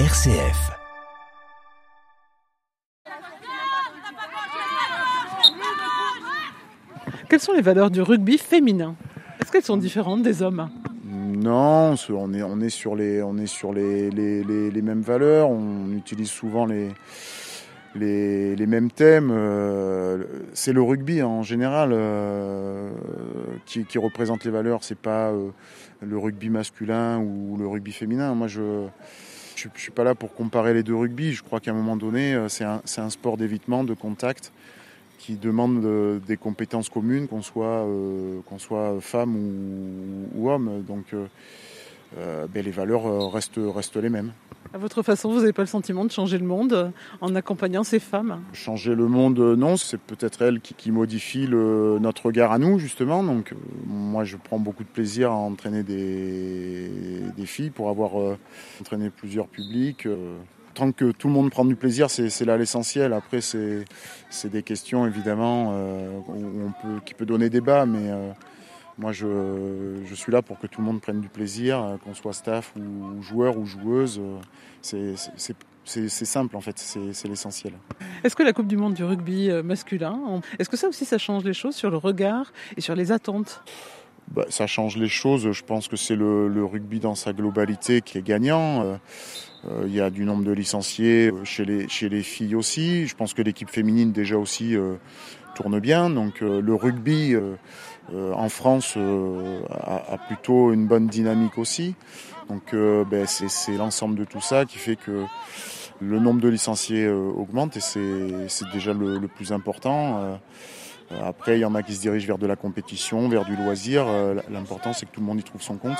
RCF. Quelles sont les valeurs du rugby féminin? Est-ce qu'elles sont différentes des hommes? Non, on est, on est sur, les, on est sur les, les, les, les mêmes valeurs, on utilise souvent les, les, les mêmes thèmes. euh, C'est le rugby en général euh, qui, qui représente les valeurs, c'est pas euh, le rugby masculin ou le rugby féminin. Moi, je je ne suis pas là pour comparer les deux rugby. Je crois qu'à un moment donné, euh, c'est un, sport d'évitement, de contact, qui demande des compétences communes, qu'on soit, euh, qu'on soit femme ou, ou homme. Donc euh, ben, les valeurs restent, restent les mêmes. À votre façon, vous n'avez pas le sentiment de changer le monde en accompagnant ces femmes? Changer le monde, non, c'est peut-être elle qui, qui modifie le- notre regard à nous, justement. Donc, moi, je prends beaucoup de plaisir à entraîner des, des filles pour avoir euh, entraîné plusieurs publics. euh. Tant que tout le monde prend du plaisir, c'est là l'essentiel. Après, c'est des questions, évidemment, euh, qui peut donner débat, mais moi, je, suis là pour que tout le monde prenne du plaisir, qu'on soit staff ou joueur ou joueuse. c'est- simple, en fait, c'est l'essentiel. Est-ce que la Coupe du Monde du rugby masculin, est-ce que ça aussi ça change les choses sur le regard et sur les attentes? Bah, ça change les choses. Je pense que c'est le, le rugby dans sa globalité qui est gagnant. Euh, euh, Il y a du nombre de licenciés euh, chez les, chez les filles aussi. Je pense que l'équipe féminine déjà aussi tourne bien. Donc le rugby en France a, a plutôt une bonne dynamique aussi. Donc ben, c'est l'ensemble de tout ça qui fait que le nombre de licenciés augmente et c'est c'est déjà le, le plus important. Euh, après, il y en a qui se dirigent vers de la compétition, vers du loisir. Euh, l'important, c'est que tout le monde y trouve son compte.